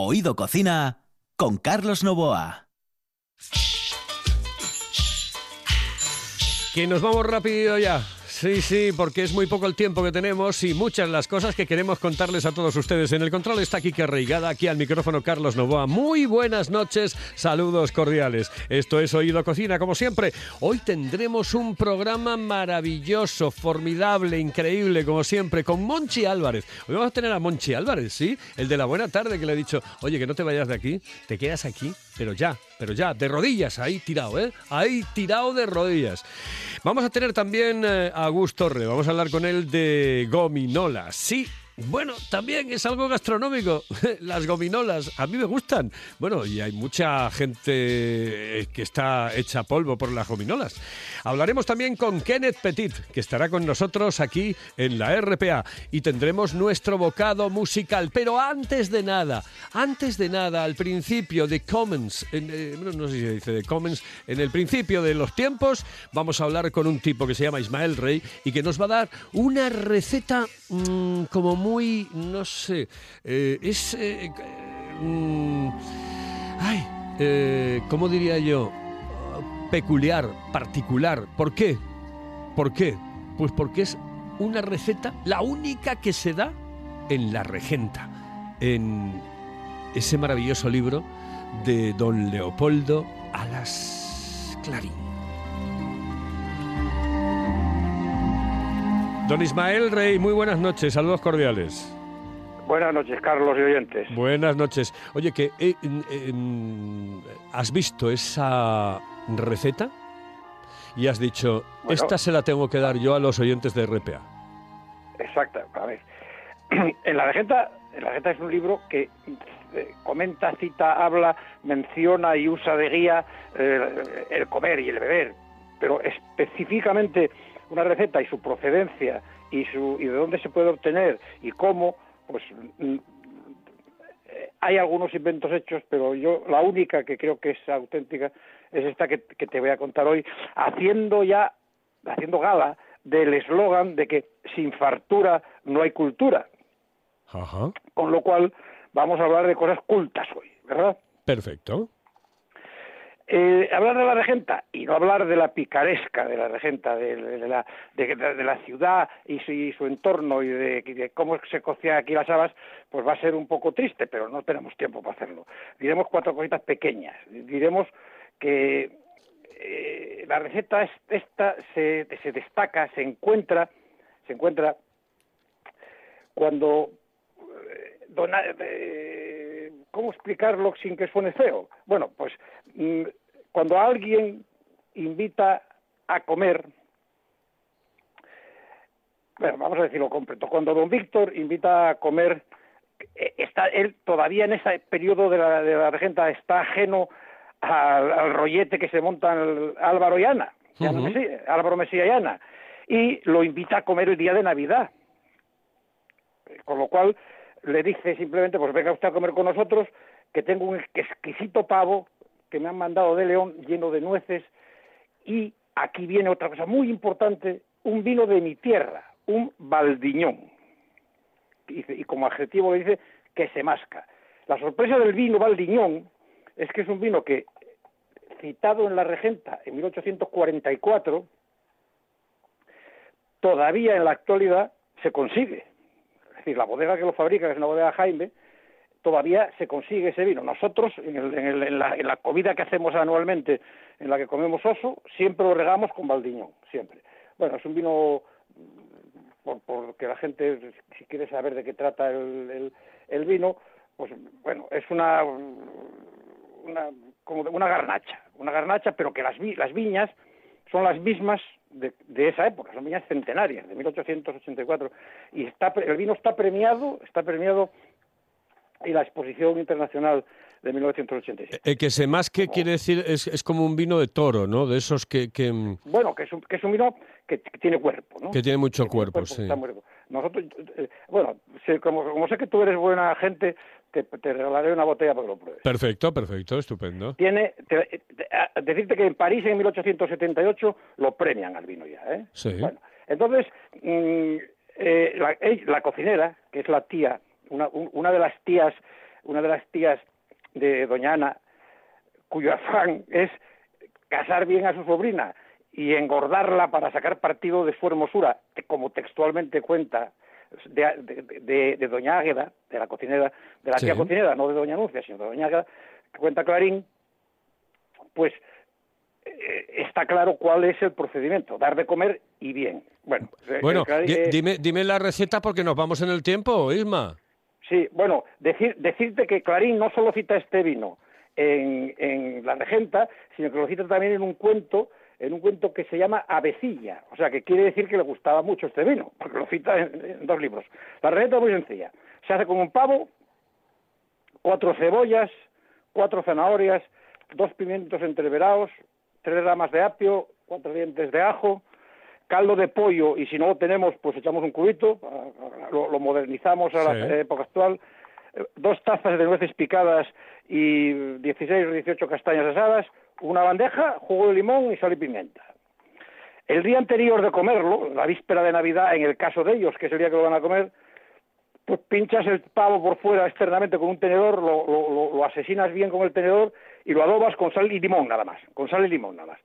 Oído Cocina con Carlos Novoa. Que nos vamos rápido ya. Sí, sí, porque es muy poco el tiempo que tenemos y muchas las cosas que queremos contarles a todos ustedes. En el control está Kike Reigada, aquí al micrófono Carlos Novoa. Muy buenas noches, saludos cordiales. Esto es Oído Cocina, como siempre. Hoy tendremos un programa maravilloso, formidable, increíble, como siempre, con Monchi Álvarez. Hoy vamos a tener a Monchi Álvarez, ¿sí? El de la buena tarde que le he dicho, oye, que no te vayas de aquí, te quedas aquí, pero ya, pero ya, de rodillas, ahí tirado, ¿eh? Ahí tirado de rodillas. Vamos a tener también eh, a Gus Torre, vamos a hablar con él de gominolas. Sí, bueno, también es algo gastronómico. Las gominolas, a mí me gustan. Bueno, y hay mucha gente que está hecha polvo por las gominolas. Hablaremos también con Kenneth Petit, que estará con nosotros aquí en la RPA. Y tendremos nuestro bocado musical. Pero antes de nada, antes de nada, al principio de Commons, en, eh, no sé si se dice de Commons, en el principio de los tiempos, vamos a hablar con un tipo que se llama Ismael Rey y que nos va a dar una receta mmm, como muy muy, no sé, eh, es... Eh, mm, ay, eh, ¿cómo diría yo? Peculiar, particular. ¿Por qué? ¿Por qué? Pues porque es una receta, la única que se da en La Regenta, en ese maravilloso libro de don Leopoldo Alas Clarín. Don Ismael Rey, muy buenas noches, saludos cordiales. Buenas noches, Carlos y oyentes. Buenas noches. Oye, que eh, eh, has visto esa receta y has dicho, bueno, esta se la tengo que dar yo a los oyentes de RPA. Exacto, a ver. En la regenta, en la regenta es un libro que eh, comenta, cita, habla, menciona y usa de guía eh, el comer y el beber, pero específicamente una receta y su procedencia y, su, y de dónde se puede obtener y cómo, pues mm, hay algunos inventos hechos, pero yo la única que creo que es auténtica es esta que, que te voy a contar hoy, haciendo ya, haciendo gala del eslogan de que sin fartura no hay cultura. Ajá. Con lo cual vamos a hablar de cosas cultas hoy, ¿verdad? Perfecto. Eh, hablar de la regenta y no hablar de la picaresca de la regenta, de, la, de, la, ciudad y su, entorno y de, cómo se cocía aquí las habas, pues va a ser un poco triste, pero no tenemos tiempo para hacerlo. Diremos cuatro cositas pequeñas. Diremos que eh, la receta es, esta se, se destaca, se encuentra, se encuentra cuando eh, dona, eh, ¿cómo explicarlo sin que suene feo? Bueno, pues mmm, cuando alguien invita a comer, bueno, vamos a decirlo completo, cuando don Víctor invita a comer, está él todavía en ese periodo de la, de la regenta está ajeno al, al, rollete que se monta el Álvaro y Ana, uh -huh. Mesía, Álvaro Mesía y Ana, y lo invita a comer el día de Navidad. Con lo cual le dice simplemente, pues venga usted a comer con nosotros, que tengo un exquisito pavo que me han mandado de León lleno de nueces y aquí viene otra cosa muy importante, un vino de mi tierra, un baldiñón. Y, y como adjetivo le dice que se masca. La sorpresa del vino baldiñón es que es un vino que, citado en la Regenta en 1844, todavía en la actualidad se consigue. La bodega que lo fabrica, que es una bodega Jaime, todavía se consigue ese vino. Nosotros, en, el, en, la, en, la, comida que hacemos anualmente, en la que comemos oso, siempre lo regamos con baldiñón, siempre. Bueno, es un vino, por, porque la gente, si quiere saber de qué trata el, el vino, pues bueno, es una, una, como una garnacha, una garnacha, pero que las, vi, las viñas son las mismas de, de, esa época, son viñas centenarias, de 1884, y está, el vino está premiado, está premiado y la exposición internacional de 1987. El que se más que quiere decir es, es, como un vino de toro, ¿no? De esos que... que... Bueno, que es, un, que es un vino que, que, tiene cuerpo, ¿no? Que tiene mucho que cuerpo, tiene cuerpo, sí. Nosotros, eh, bueno, sé, como, como, sé que tú eres buena gente, te, te, regalaré una botella para que lo pruebes. Perfecto, perfecto, estupendo. Tiene, te, te, decirte que en París en 1878 lo premian al vino ya, ¿eh? Sí. Bueno, entonces, mmm, eh, la, la cocinera, que es la tía una, una de las tías una de las tías de doña Ana, cuyo afán es casar bien a su sobrina y engordarla para sacar partido de su hermosura, como textualmente cuenta de, de, doña Águeda, de la cocinera, de la tía cocinera, no de doña Anuncia, sino de doña Águeda, que cuenta Clarín, pues eh, está claro cuál es el procedimiento, dar de comer y bien. Bueno, eh, bueno eh, dime, dime la receta porque nos vamos en el tiempo, Isma. Sí, bueno, decir, decirte que Clarín no solo cita este vino en, en La Regenta, sino que lo cita también en un cuento en un cuento que se llama Avecilla, o sea, que quiere decir que le gustaba mucho este vino, porque lo cita en, dos libros. La receta es muy sencilla. Se hace con un pavo, cuatro cebollas, cuatro zanahorias, dos pimientos entreverados, tres ramas de apio, cuatro dientes de ajo, caldo de pollo, y si no lo tenemos, pues echamos un cubito, lo, modernizamos a la época actual, eh, dos tazas de nueces picadas y 16 o 18 castañas asadas, una bandeja, jugo de limón y sal y pimienta. El día anterior de comerlo, la víspera de Navidad, en el caso de ellos, que es el día que lo van a comer, pues pinchas el pavo por fuera externamente con un tenedor, lo, asesinas bien con el tenedor y lo adobas con sal y limón nada más, con sal y limón nada más.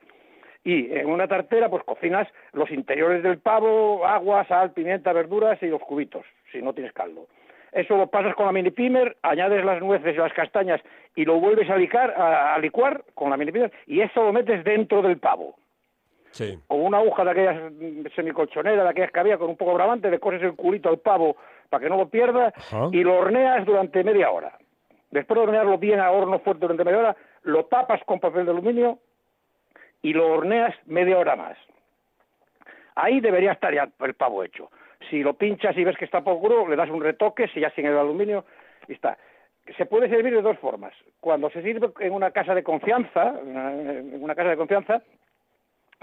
Y en una tartera, pues cocinas los interiores del pavo, agua, sal, pimienta, verduras y los cubitos, si no tienes caldo. Eso lo pasas con la mini pimer, añades las nueces y las castañas y lo vuelves a, a, licuar con la mini pimer y eso lo metes dentro del pavo. Sí. Con una aguja de aquellas semicolchonera, de aquellas que había con un poco bravante, le coses el culito al pavo para que no lo pierda y lo horneas durante media hora. Después de hornearlo bien a horno fuerte durante media hora, lo tapas con papel de aluminio y lo horneas media hora más. Ahí debería estar ya el pavo hecho. Si lo pinchas y ves que está poco duro, le das un retoque, si ya sin el aluminio, y está. Se puede servir de dos formas. Cuando se sirve en una casa de confianza, en una casa de confianza,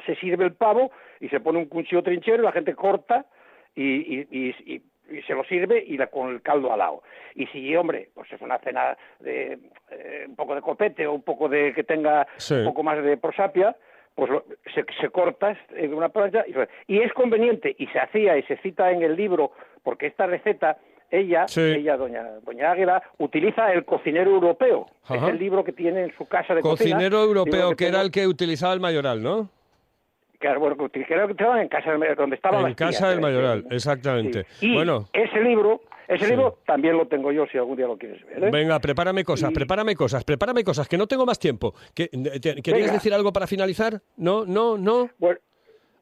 se sirve el pavo y se pone un cuchillo trinchero y la gente corta y, se lo sirve y con el caldo al lado. Y si, hombre, pues es una cena de eh, un poco de copete o un poco de que tenga un poco más de prosapia, pues se, se, corta en una plancha y, es conveniente y se hacía y se cita en el libro porque esta receta ella, ella doña doña Águeda utiliza el cocinero europeo, es el libro que tiene en su casa de cocinero europeo que, era el que utilizaba el mayoral, ¿no? Claro, bueno, que estaba en casa donde estaba En casa del mayoral, exactamente. Y bueno, ese libro ese libro también lo tengo yo si algún día lo quieres ver. ¿eh? Venga, prepárame cosas, prepárame cosas, prepárame cosas, que no tengo más tiempo. ¿Querías decir algo para finalizar? No, no, no.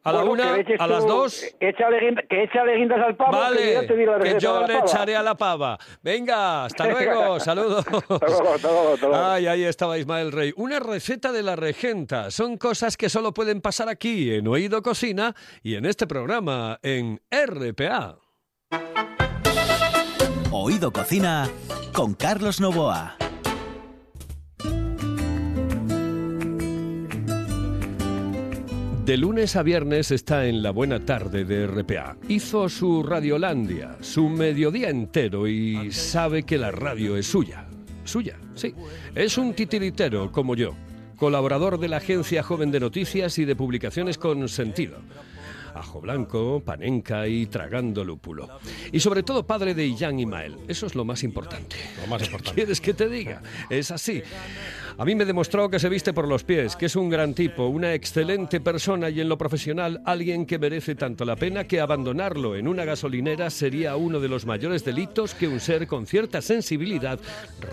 a la una, a las dos. Que échale guindas al pavo. Vale, que, yo le echaré a la pava. Venga, hasta luego, saludos. Ay, ahí estaba Ismael Rey. Una receta de la regenta. Son cosas que solo pueden pasar aquí, en Oído Cocina y en este programa, en RPA. Oído Cocina con Carlos Novoa. De lunes a viernes está en la buena tarde de RPA. Hizo su Radiolandia, su mediodía entero y sabe que la radio es suya. Suya, sí. Es un titiritero como yo, colaborador de la agencia Joven de Noticias y de Publicaciones con Sentido ajo blanco, panenca y tragando lúpulo. Y sobre todo padre de Iyan y Mael. Eso es lo más importante. Lo más importante. ¿Quieres que te diga? Es así. A mí me demostró que se viste por los pies, que es un gran tipo, una excelente persona y en lo profesional alguien que merece tanto la pena que abandonarlo en una gasolinera sería uno de los mayores delitos que un ser con cierta sensibilidad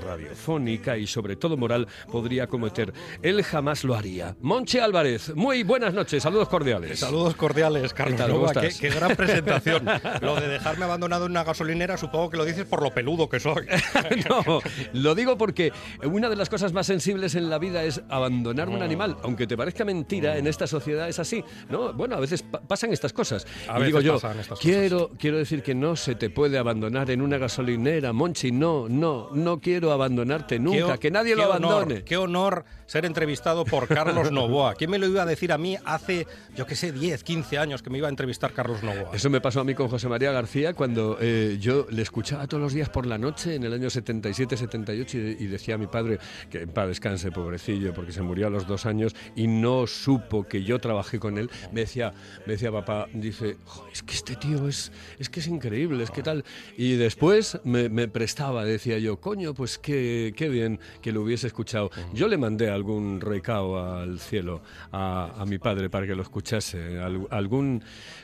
radiofónica y sobre todo moral podría cometer. Él jamás lo haría. Monche Álvarez, muy buenas noches, saludos cordiales. Saludos cordiales, Carlos. ¿Qué, qué, gran presentación. lo de dejarme abandonado en una gasolinera, supongo que lo dices por lo peludo que soy. no, lo digo porque una de las cosas más sensibles en la vida es abandonar un animal, aunque te parezca mentira, en esta sociedad es así, ¿no? Bueno, a veces pasan estas cosas. y digo yo, quiero, quiero decir que no se te puede abandonar en una gasolinera, Monchi, no, no, no quiero abandonarte nunca, que nadie lo abandone. qué honor ser entrevistado por Carlos Novoa. ¿Quién me lo iba a decir a mí hace, yo qué sé, 10, 15 años que me iba a entrevistar Carlos Novoa? Eso me pasó a mí con José María García cuando eh, yo le escuchaba todos los días por la noche en el año 77, 78 y, decía a mi padre, que en paz descanse, pobrecillo, porque se murió a los dos años y no supo que yo trabajé con él. Me decía, me decía papá, dice, "Jo, es que este tío es, es que es increíble, es que tal. Y después me, me prestaba, decía yo, coño, pues qué, qué bien que lo hubiese escuchado. Yo le mandé algún recao al cielo a, a mi padre para que lo escuchase. Al-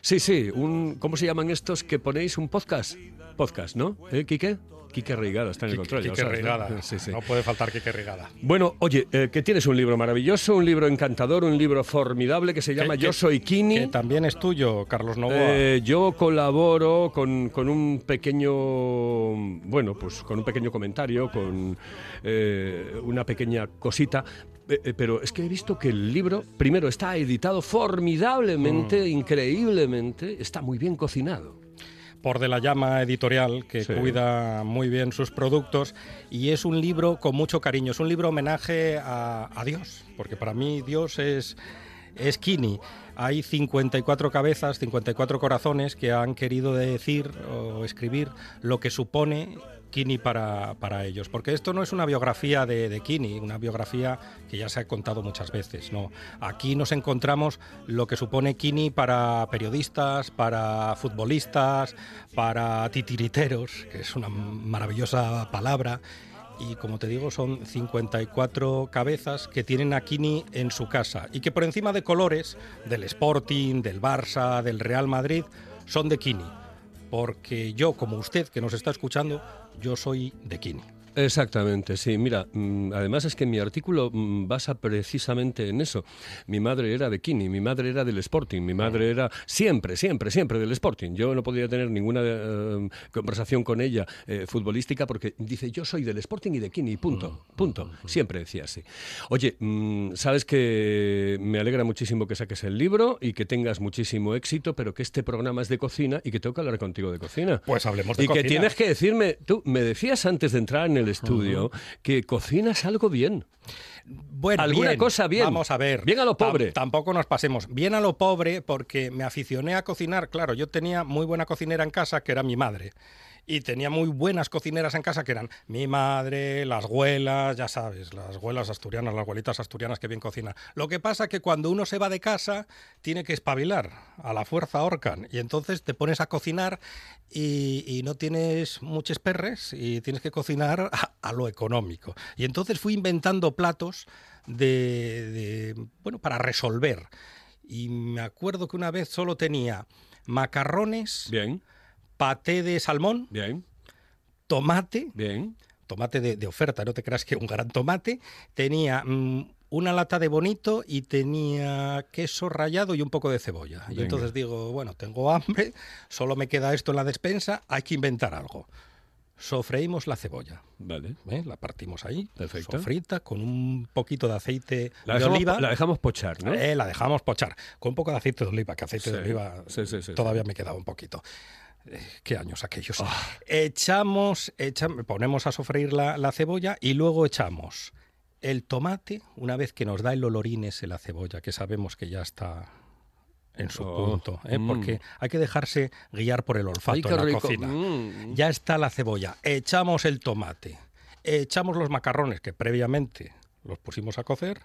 sí, sí, un, ¿cómo se llaman estos que ponéis un podcast? Podcast, ¿no? ¿Eh, Quique? Quique Reigada está en el control. Quique sabes, ¿no? Rigada. Sí, sí. No puede faltar Quique Rigada. Bueno, oye, eh, que tienes un libro maravilloso, un libro encantador, un libro formidable que se llama Que- Yo soy Kini. Que también es tuyo, Carlos Novoa. Eh, yo colaboro con, con un pequeño, bueno, pues con un pequeño comentario, con eh, una pequeña cosita. Eh, eh, Pero es que he visto que el libro, primero, está editado formidablemente, Mm. increíblemente, está muy bien cocinado. por De la Llama Editorial, que Sí. cuida muy bien sus productos, y es un libro con mucho cariño, es un libro homenaje a, a Dios, porque para mí Dios es, es Kini. Hay 54 cabezas, 54 corazones que han querido decir o escribir lo que supone Kini para, para ellos. Porque esto no es una biografía de, de Kini, una biografía que ya se ha contado muchas veces. No, aquí nos encontramos lo que supone Kini para periodistas, para futbolistas, para titiriteros, que es una maravillosa palabra. Y como te digo, son 54 cabezas que tienen a Kini en su casa y que por encima de colores del Sporting, del Barça, del Real Madrid, son de Kini. Porque yo, como usted que nos está escuchando, yo soy de Kini. Exactamente, sí. Mira, mm, además es que mi artículo mm, basa precisamente en eso. Mi madre era de Kini, mi madre era del Sporting, mi madre era siempre, siempre, siempre del Sporting. Yo no podía tener ninguna eh, conversación con ella eh, futbolística porque dice, yo soy del Sporting y de Kini, punto, punto. Siempre decía así. Oye, mm, sabes que me alegra muchísimo que saques el libro y que tengas muchísimo éxito, pero que este programa es de cocina y que tengo que hablar contigo de cocina. Pues hablemos de y cocina. que tienes que decirme, tú me decías antes de entrar en el estudio que cocinas algo bien. Bueno, Alguna bien, cosa bien. Vamos a ver. Bien a lo pobre. tampoco nos pasemos. Bien a lo pobre porque me aficioné a cocinar. Claro, yo tenía muy buena cocinera en casa que era mi madre. Y tenía muy buenas cocineras en casa que eran mi madre, las abuelas, ya sabes, las abuelas asturianas, las abuelitas asturianas que bien cocinan. Lo que pasa que cuando uno se va de casa tiene que espabilar, a la fuerza ahorcan. Y entonces te pones a cocinar y, no tienes muchos perres y tienes que cocinar a, a lo económico. Y entonces fui inventando platos de, de, bueno, para resolver. Y me acuerdo que una vez solo tenía macarrones, Bien, paté de salmón, bien, tomate, bien. tomate de, de oferta, no te creas que un gran tomate, tenía mm, una lata de bonito y tenía queso rallado y un poco de cebolla. Y Venga. entonces digo, bueno, tengo hambre, solo me queda esto en la despensa, hay que inventar algo. Sofreímos la cebolla, Vale. ¿eh? la partimos ahí, Perfecto. sofrita, con un poquito de aceite La de dejamos, oliva. la dejamos pochar, ¿no? Eh, la dejamos pochar con un poco de aceite de oliva, que aceite de Sí, oliva sí, sí, sí, todavía me quedaba un poquito. Qué años aquellos. Ah. Echamos, echam- ponemos a sofreír la, la cebolla y luego echamos el tomate, una vez que nos da el olorín ese la cebolla, que sabemos que ya está en su Oh, punto, ¿eh? mm. porque hay que dejarse guiar por el olfato Ay, en la rico. cocina. Mm. Ya está la cebolla, echamos el tomate, echamos los macarrones que previamente los pusimos a cocer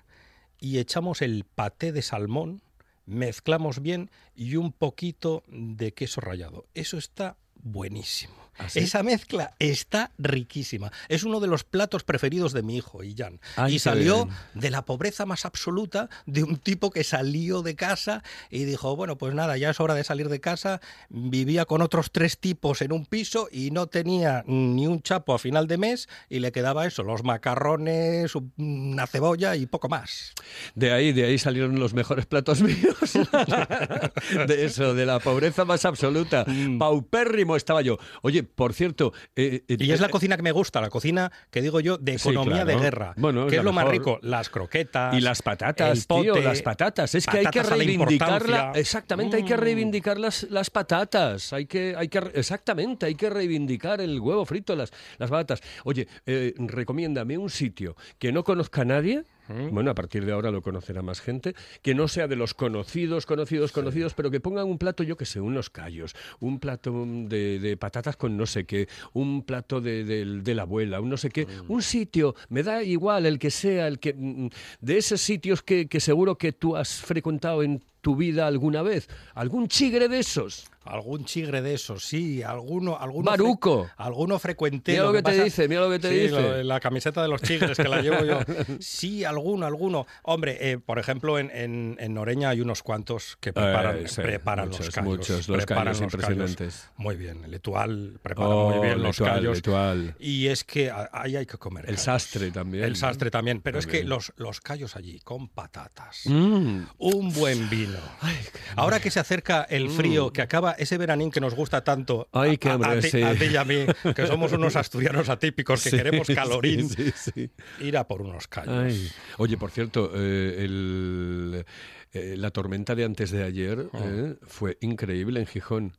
y echamos el paté de salmón, mezclamos bien y un poquito de queso rallado. Eso está buenísimo. ¿Ah, sí? Esa mezcla está riquísima. Es uno de los platos preferidos de mi hijo, Ian. Ay, y salió bien. de la pobreza más absoluta de un tipo que salió de casa y dijo, bueno, pues nada, ya es hora de salir de casa. Vivía con otros tres tipos en un piso y no tenía ni un chapo a final de mes y le quedaba eso, los macarrones, una cebolla y poco más. De ahí, de ahí salieron los mejores platos míos. de eso, de la pobreza más absoluta. Mm. Paupérrimo estaba yo. Oye, por cierto. eh, eh, Y es la eh, cocina que me gusta, la cocina que digo yo de Sí, economía claro. de guerra. Bueno, es ¿Qué la es lo más rico? Las croquetas. Y las patatas, el pote, tío, las patatas. Es que hay que a reivindicarla. Exactamente, hay que Mm. reivindicar las, las patatas. Hay que, hay que, exactamente, hay que reivindicar el huevo frito, las, las patatas. Oye, eh, recomiéndame un sitio que no conozca nadie ¿Mm? Bueno, a partir de ahora lo conocerá más gente, que no sea de los conocidos, conocidos, conocidos, pero que pongan un plato, yo que sé, unos callos, un plato de, de patatas con no sé qué, un plato de, de- de la abuela, un no sé qué, Mm. un sitio, me da igual el que sea, el que mm, de esos sitios que, que seguro que tú has frecuentado en tu vida alguna vez, algún chigre de esos. Algún chigre de esos, sí, alguno, alguno Baruco. fre- alguno frecuente. Mira lo que te dice, mira lo que te Sí, dice. lo- la camiseta de los chigres que la llevo yo. Sí, alguno, alguno. Hombre, eh, por ejemplo, en, en, en Noreña hay unos cuantos que preparan, Eh, sí, preparan muchos, los callos. muchos, los preparan callos los impresionantes. Muy bien, el Etual prepara Oh, muy bien los callos. L'Etoile. Y es que ahí hay que comer. El callos. sastre también, El sastre también. Pero es que los, los callos allí, con patatas. Mm. Un buen vino. Ahora que se acerca el frío, que acaba ese veranín que nos gusta tanto Mm. Ay, a- qué a, hambre, a ti, sí. a ti y a mí, que somos unos asturianos atípicos que Sí, queremos calorín, sí, ir a por unos callos. Ay. Oye, por cierto, eh, el- eh, la tormenta de antes de ayer Oh. eh, fue increíble en Gijón.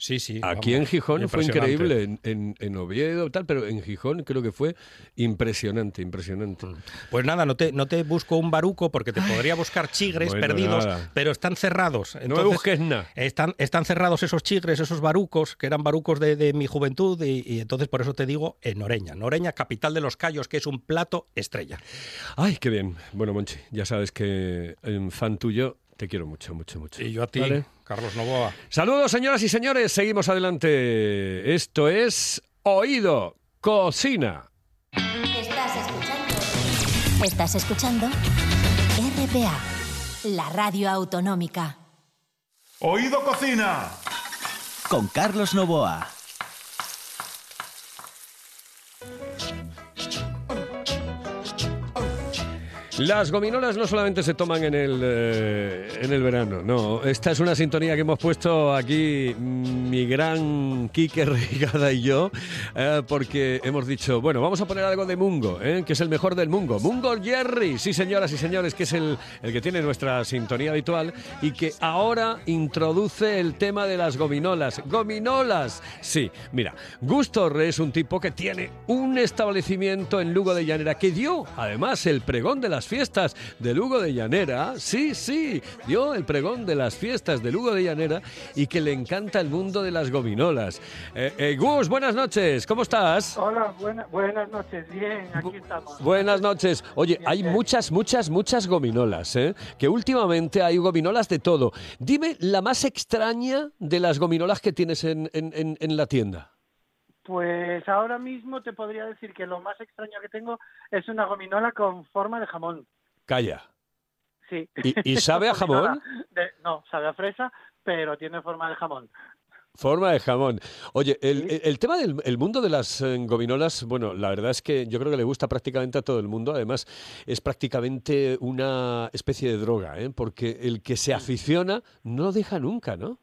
Sí, sí. Aquí vamos, en Gijón fue increíble, en, en- en Oviedo tal, pero en Gijón creo que fue impresionante, impresionante. Pues nada, no te, no te busco un baruco porque te podría buscar chigres Bueno, perdidos, nada. pero están cerrados. no me busques nada. Están, están cerrados esos chigres, esos barucos, que eran barucos de, de mi juventud, y, y entonces por eso te digo en Noreña. Noreña, capital de los callos, que es un plato estrella. Ay, qué bien. Bueno, Monchi, ya sabes que en fan tuyo te quiero mucho, mucho, mucho. Y yo a ti, ¿Vale? Carlos Novoa. Saludos, señoras y señores. Seguimos adelante. Esto es Oído Cocina. Estás escuchando. Estás escuchando RPA, la radio autonómica. Oído Cocina. Con Carlos Novoa. Las gominolas no solamente se toman en el, eh, en el verano, no. Esta es una sintonía que hemos puesto aquí mm, mi gran Quique Reigada y yo, eh, porque hemos dicho, bueno, vamos a poner algo de Mungo, eh, que es el mejor del Mungo. Mungo Jerry, sí señoras y señores, que es el, el que tiene nuestra sintonía habitual y que ahora introduce el tema de las gominolas. ¡Gominolas! Sí, mira, Gus Torre es un tipo que tiene un establecimiento en Lugo de Llanera que dio además el pregón de las fiestas de Lugo de Llanera. Sí, sí, dio el pregón de las fiestas de Lugo de Llanera y que le encanta el mundo de las gominolas. Eh, eh, Gus, buenas noches, ¿cómo estás? Hola, buena- buenas noches. Bien, aquí estamos. Buenas noches. Oye, hay muchas, muchas, muchas gominolas, ¿eh? Que últimamente hay gominolas de todo. Dime la más extraña de las gominolas que tienes en, en- en- en la tienda. Pues ahora mismo te podría decir que lo más extraño que tengo es una gominola con forma de jamón. Calla. Sí. ¿Y, y sabe a jamón? De- no, sabe a fresa, pero tiene forma de jamón. Forma de jamón. Oye, el, Sí. el- el tema del el mundo de las eh, gominolas, bueno, la verdad es que yo creo que le gusta prácticamente a todo el mundo. Además, es prácticamente una especie de droga, ¿eh? Porque el que se aficiona no deja nunca, ¿no?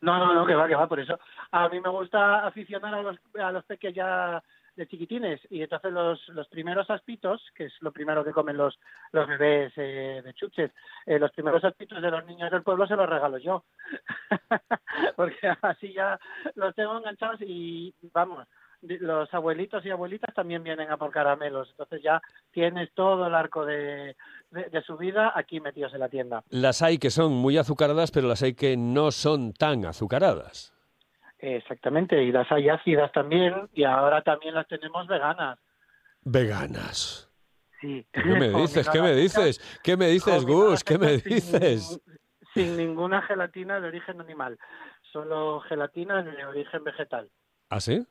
No, no, no, que va, que va, por eso. A mí me gusta aficionar a los, a los peques ya de chiquitines y entonces los, los primeros aspitos, que es lo primero que comen los, los bebés eh, de chuches, eh, los primeros aspitos de los niños del pueblo se los regalo yo. Porque así ya los tengo enganchados y vamos, los abuelitos y abuelitas también vienen a por caramelos. Entonces ya tienes todo el arco de, de su vida aquí metidos en la tienda. Las hay que son muy azucaradas, pero las hay que no son tan azucaradas. Exactamente, y las hay ácidas también, y ahora también las tenemos veganas. Veganas. Sí. ¿Qué me dices? ¿Qué me dices? ¿Qué me dices, Gus? ¿Qué me dices? Sin, sin ninguna gelatina de origen animal, solo gelatina de origen vegetal. ¿Ah, sí?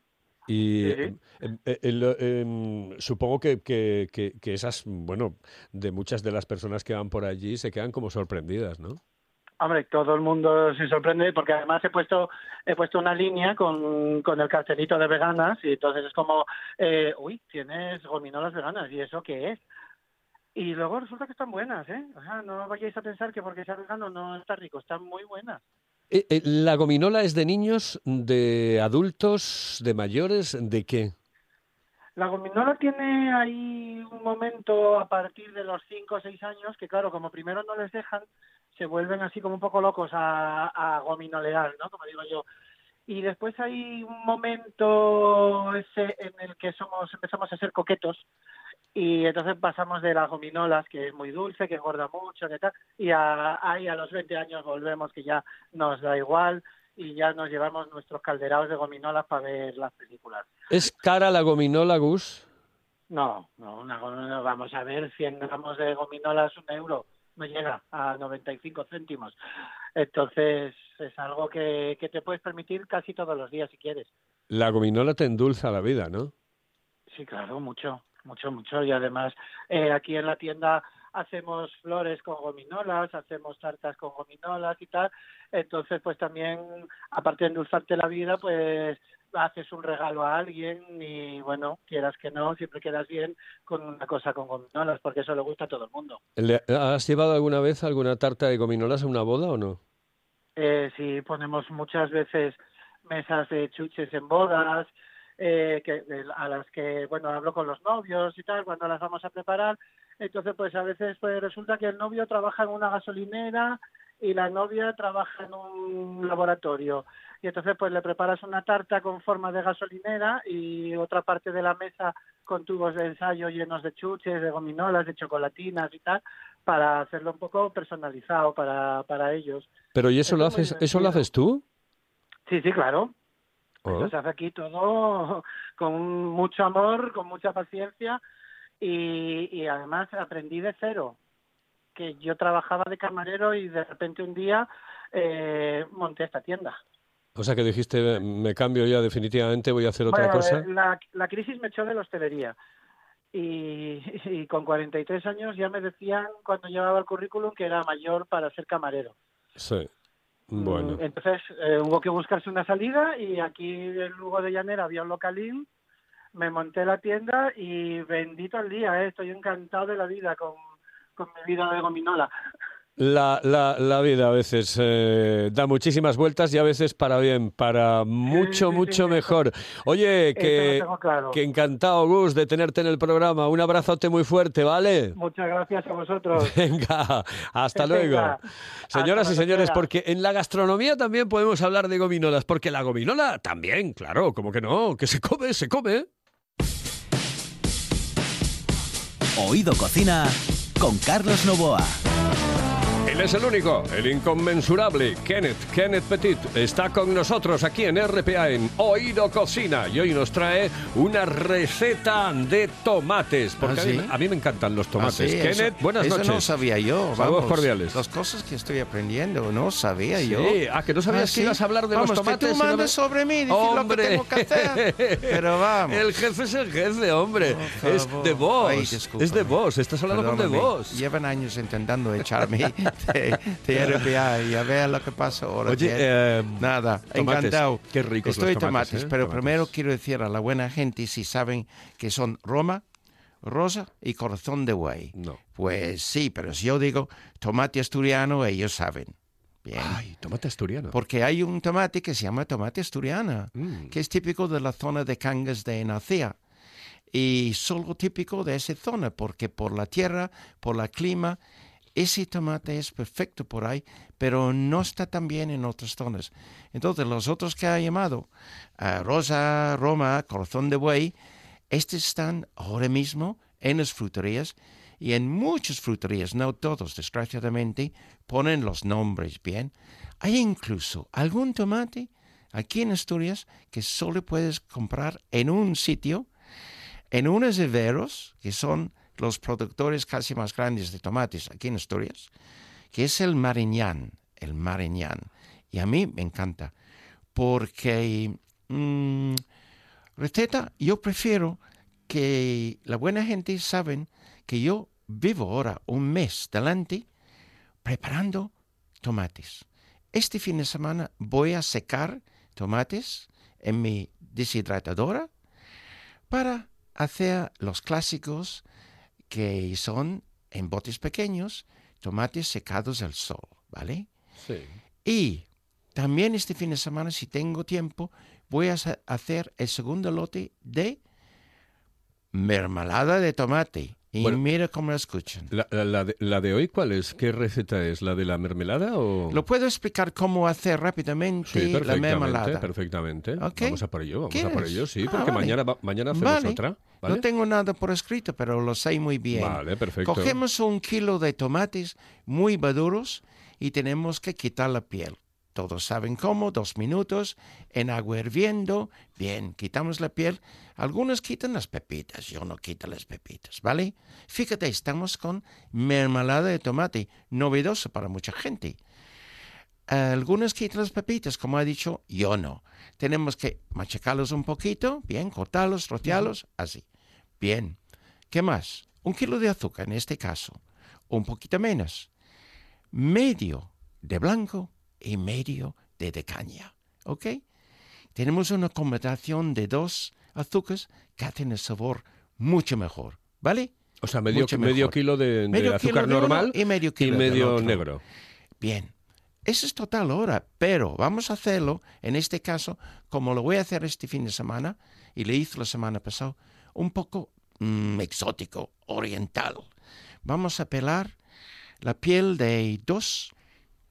Y Sí, sí. em, em, eh, em, supongo que, que- que- que esas, bueno, de muchas de las personas que van por allí se quedan como sorprendidas, ¿no? Hombre, todo el mundo se sorprende porque además he puesto he puesto una línea con, con el cartelito de veganas y entonces es como, eh, uy, tienes gominolas veganas, ¿y eso qué es? Y luego resulta que están buenas, ¿eh? O sea, no vayáis a pensar que porque sea vegano no está rico, están muy buenas. Eh, eh, ¿La gominola es de niños, de adultos, de mayores, de qué? La gominola tiene ahí un momento a partir de los 5 o 6 años que, claro, como primero no les dejan, se vuelven así como un poco locos a, a gominolear, ¿no? Como digo yo. Y después hay un momento ese en el que somos empezamos a ser coquetos Y entonces pasamos de las gominolas, que es muy dulce, que engorda mucho, que tal, y a, ahí a los 20 años volvemos, que ya nos da igual, y ya nos llevamos nuestros calderados de gominolas para ver las películas. ¿Es cara la gominola, Gus? No, no, una gominola, vamos a ver, 100 gramos de gominolas, un euro, no llega a 95 céntimos. Entonces, es algo que, que te puedes permitir casi todos los días si quieres. La gominola te endulza la vida, ¿no? Sí, claro, mucho, mucho, mucho. Y además, eh, aquí en la tienda hacemos flores con gominolas, hacemos tartas con gominolas y tal. Entonces, pues también, aparte de endulzarte la vida, pues haces un regalo a alguien y bueno, quieras que no, siempre quedas bien con una cosa con gominolas, porque eso le gusta a todo el mundo. ¿Le- ¿Has llevado alguna vez alguna tarta de gominolas a una boda o no? Eh, sí, ponemos muchas veces mesas de chuches en bodas, eh, que, a las que, bueno, hablo con los novios y tal, cuando las vamos a preparar. Entonces, pues a veces pues resulta que el novio trabaja en una gasolinera y la novia trabaja en un laboratorio. Y entonces, pues le preparas una tarta con forma de gasolinera y otra parte de la mesa con tubos de ensayo llenos de chuches, de gominolas, de chocolatinas y tal, para hacerlo un poco personalizado para, para ellos. Pero ¿y eso lo haces, eso lo haces tú? Sí, sí, claro. Oh. Se hace aquí todo con mucho amor, con mucha paciencia y, y además aprendí de cero. Que yo trabajaba de camarero y de repente un día eh, monté esta tienda. O sea que dijiste, me cambio ya definitivamente, voy a hacer otra Bueno, cosa. eh, La, la crisis me echó de la hostelería. Y, y con 43 años ya me decían cuando llevaba el currículum que era mayor para ser camarero. Sí. Bueno. Mm, Entonces eh, hubo que buscarse una salida y aquí en Lugo de Llanera había un localín, me monté la tienda y bendito el día, eh, estoy encantado de la vida con, con mi vida de gominola. La, la, la vida a veces eh, da muchísimas vueltas y a veces para bien, para mucho, sí, sí, mucho mejor. Oye, que, claro. que encantado, Gus, de tenerte en el programa. Un abrazote muy fuerte, ¿vale? Muchas gracias a vosotros. Venga, hasta luego. Venga, Señoras hasta y señores, porque en la gastronomía también podemos hablar de gominolas, porque la gominola también, claro, como que no, que se come, se come. Oído Cocina con Carlos Novoa. Él es el único, el inconmensurable, Kenneth, Kenneth Petit, está con nosotros aquí en RPA en Oído Cocina y hoy nos trae una receta de tomates, porque ¿Ah, a, mí, sí? a mí me encantan los tomates. Ah, sí, Kenneth, eso- buenas eso noches. no sabía yo. Vamos. cordiales. Las cosas que estoy aprendiendo, no sabía Sí, yo. ah, que no sabías Ah, que ibas a hablar de los tomates Que tú me- sobre mí, ¡Hombre! lo que tengo que hacer. Pero vamos. El jefe es el jefe, hombre. Es de vos. Ay, es de vos. Estás hablando con de Perdóname. vos. Llevan años intentando echarme de, de RPA y a ver lo que pasa ahora. Oye, eh, Nada, tomates. encantado. Qué ricos Estoy los tomates, tomates, ¿eh? pero Tomates. primero quiero decir a la buena gente si saben que son Roma, Rosa y Corazón de Buey. No. Pues sí, pero si yo digo tomate asturiano, ellos saben. Bien. Ay, tomate asturiano. Porque hay un tomate que se llama tomate asturiana, Mm. que es típico de la zona de Cangas de Nacía. Y solo típico de esa zona, porque por la tierra, por el clima, ese tomate es perfecto por ahí, pero no está tan bien en otras zonas. Entonces, los otros que ha llamado, eh, Rosa, Roma, Corazón de Buey, estos están ahora mismo en las fruterías y en muchas fruterías, no todos, desgraciadamente, ponen los nombres bien. Hay incluso algún tomate aquí en Asturias que solo puedes comprar en un sitio, en unos viveros, que son los productores casi más grandes de tomates aquí en Asturias, que es el Mariñán, el Mariñán. Y a mí me encanta, porque mm, receta, yo prefiero que la buena gente saben que yo vivo ahora un mes delante preparando tomates. Este fin de semana voy a secar tomates en mi deshidratadora para hacer los clásicos que son en botes pequeños, tomates secados al sol, ¿vale? Sí. Y también este fin de semana, si tengo tiempo, voy a hacer el segundo lote de mermelada de tomate. Y Bueno. mira cómo lo escuchan. La, la- la de, la de hoy cuál es? ¿Qué receta es? ¿La de la mermelada o...? Lo puedo explicar cómo hacer rápidamente Sí, la mermelada. perfectamente. Ok. Vamos a por ello, vamos a por ¿Quieres? ello, sí, Ah, porque vale. mañana, mañana hacemos Vale. otra. ¿vale? No tengo nada por escrito, pero lo sé muy bien. Vale, perfecto. Cogemos un kilo de tomates muy maduros y tenemos que quitar la piel. Todos saben cómo, dos minutos, en agua hirviendo. Bien, quitamos la piel. Algunos quitan las pepitas, yo no quito las pepitas, ¿vale? Fíjate, estamos con mermelada de tomate, novedoso para mucha gente. Algunos quitan las pepitas, como ha dicho, yo no. Tenemos que machacarlos un poquito, bien, cortarlos, trocearlos, así. Bien. ¿Qué más? Un kilo de azúcar en este caso. Un poquito menos. Medio de blanco y medio de caña. ¿Ok? Tenemos una combinación de dos azúcares que hacen el sabor mucho mejor. ¿Vale? O sea, medio, medio kilo de, azúcar kilo de uno normal y medio kilo medio negro. Bien. Eso es total ahora, pero vamos a hacerlo, en este caso, como lo voy a hacer este fin de semana, y le hice la semana pasada, un poco mm, exótico, oriental. Vamos a pelar la piel de dos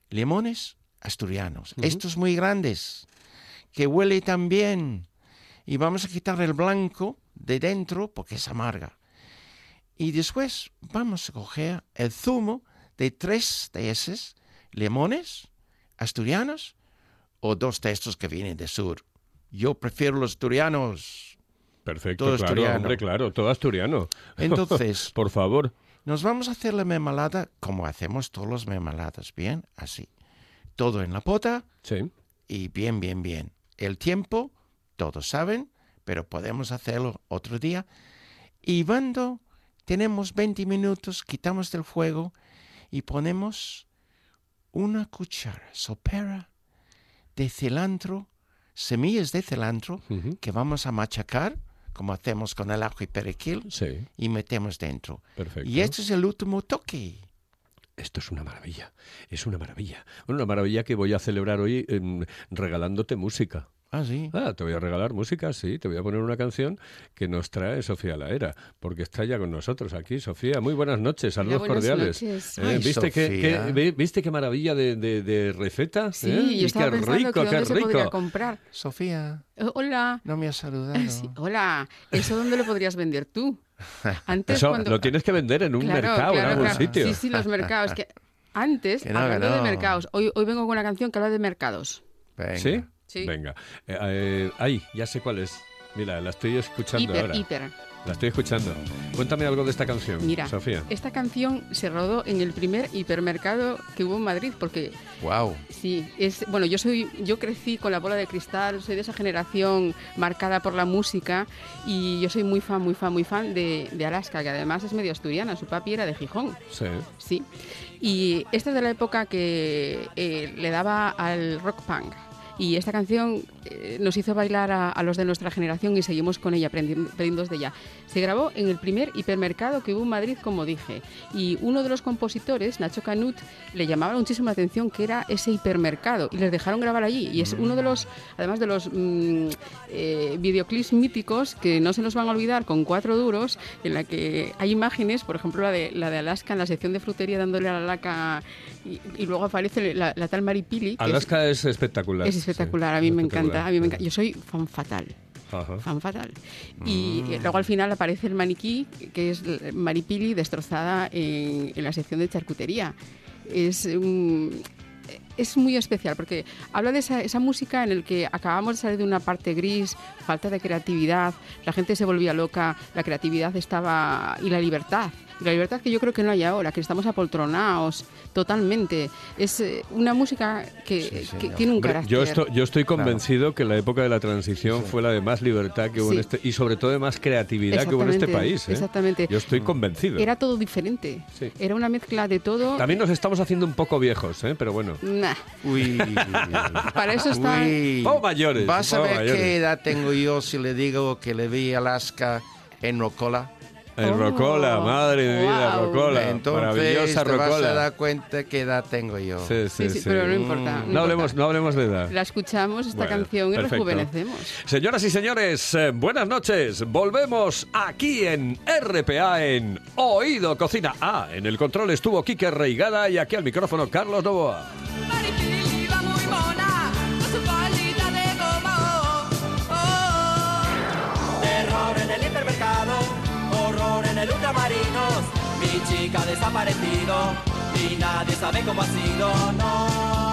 limones asturianos, estos muy grandes, que huele tan bien. Y vamos a quitar el blanco de dentro porque es amarga. Y después vamos a coger el zumo de tres de esos limones asturianos o dos de estos que vienen del sur. Yo prefiero los asturianos. Perfecto, Todo claro, asturiano. hombre, claro, todo asturiano. Entonces, Por favor. nos vamos a hacer la mermelada como hacemos todas las mermeladas, bien, así. Todo en la pota Sí. y bien, bien, bien. El tiempo, todos saben, pero podemos hacerlo otro día. Y cuando tenemos 20 minutos, quitamos del fuego y ponemos una cuchara sopera de cilantro, semillas de cilantro, que vamos a machacar, como hacemos con el ajo y perejil, Sí, y metemos dentro. perfecto. Y este es el último toque. Esto es una maravilla, es una maravilla. Una maravilla que voy a celebrar hoy em, regalándote música. Ah, sí. Ah, te voy a regalar música, sí, te voy a poner una canción que nos trae Sofía Laera, porque está ya con nosotros aquí. Sofía, muy buenas noches, saludos buenas cordiales. noches. Eh, Ay, ¿Viste, qué, qué- ¿Viste qué maravilla de, de- de receta? Sí, ¿Eh? yo Y estaba qué pensando rico, que qué dónde se podría comprar. Sofía, Eh, hola. no me has saludado. Sí, hola. ¿Eso dónde lo podrías vender tú? Antes Eso cuando... lo tienes que vender en un Claro, mercado, en algún claro. sitio. Sí, sí, los mercados. Que antes, Que no, hablando que de mercados, hoy, hoy vengo con una canción que habla de mercados. Venga. ¿Sí? Sí. Venga. Eh, eh, ahí, ya sé cuál es. Mira, la estoy escuchando Hiper, ahora. hiper. La estoy escuchando. Cuéntame algo de esta canción, Mira, Sofía. esta canción se rodó en el primer hipermercado que hubo en Madrid, porque Wow. Sí, es bueno, yo soy yo crecí con la bola de cristal, soy de esa generación marcada por la música y yo soy muy fan, muy fan, muy fan de, de Alaska, que además es medio asturiana, su papi era de Gijón. Sí. Sí. Y esta es de la época que eh, le daba al rock punk. Y esta canción eh, nos hizo bailar a, a los de nuestra generación y seguimos con ella, aprendi- aprendiendo de ella. Se grabó en el primer hipermercado que hubo en Madrid, como dije. Y uno de los compositores, Nacho Canut, le llamaba muchísimo la atención que era ese hipermercado y les dejaron grabar allí. Y es uno de los, además de los mm, eh, videoclips míticos que no se nos van a olvidar con cuatro duros, en la que hay imágenes, por ejemplo la de, la de Alaska en la sección de frutería dándole a la laca y, y luego aparece la, la tal Maripili. es- Alaska es, espectacular. es espectacular, sí, a mí me espectacular. Encanta, a mí me encanta. Yo soy fan fatal, Ajá. fan fatal. Y eh, luego al final aparece el maniquí, que es Maripili destrozada en, en la sección de charcutería. Es es muy especial porque habla de esa, esa música en el que acabamos de salir de una parte gris, falta de creatividad, la gente se volvía loca, la creatividad estaba y la libertad. Y la libertad que yo creo que no hay ahora, que estamos apoltronados totalmente. Es eh, una música que, Sí, que señor. tiene un carácter. yo, estoy, yo estoy convencido que la época de la transición fue la de más libertad que hubo en este y sobre todo de más creatividad que hubo en este Exactamente, país. ¿eh? exactamente. Yo estoy convencido. Era todo diferente. Sí. Era una mezcla de todo. También nos estamos haciendo un poco viejos, ¿eh? pero bueno. Nah, Uy. para eso está. Uy. Mayores, Vas a ver mayores. qué edad tengo yo si le digo que le vi Alaska en Rocola. En Oh, Rocola, madre de vida, wow. Rocola. Entonces Maravillosa te vas a Rocola. dar cuenta qué edad tengo yo. Sí, sí, Sí, sí, sí. pero no importa. No hablemos, no hablemos de edad. La escuchamos, esta Bueno, canción, y perfecto. rejuvenecemos. Señoras y señores, eh, buenas noches. Volvemos aquí en RPA en Oído Cocina. Ah, en el control estuvo Quique Reigada y aquí al micrófono Carlos Novoa. El ultramarinos. Mi chica ha desaparecido y nadie sabe cómo ha sido, no.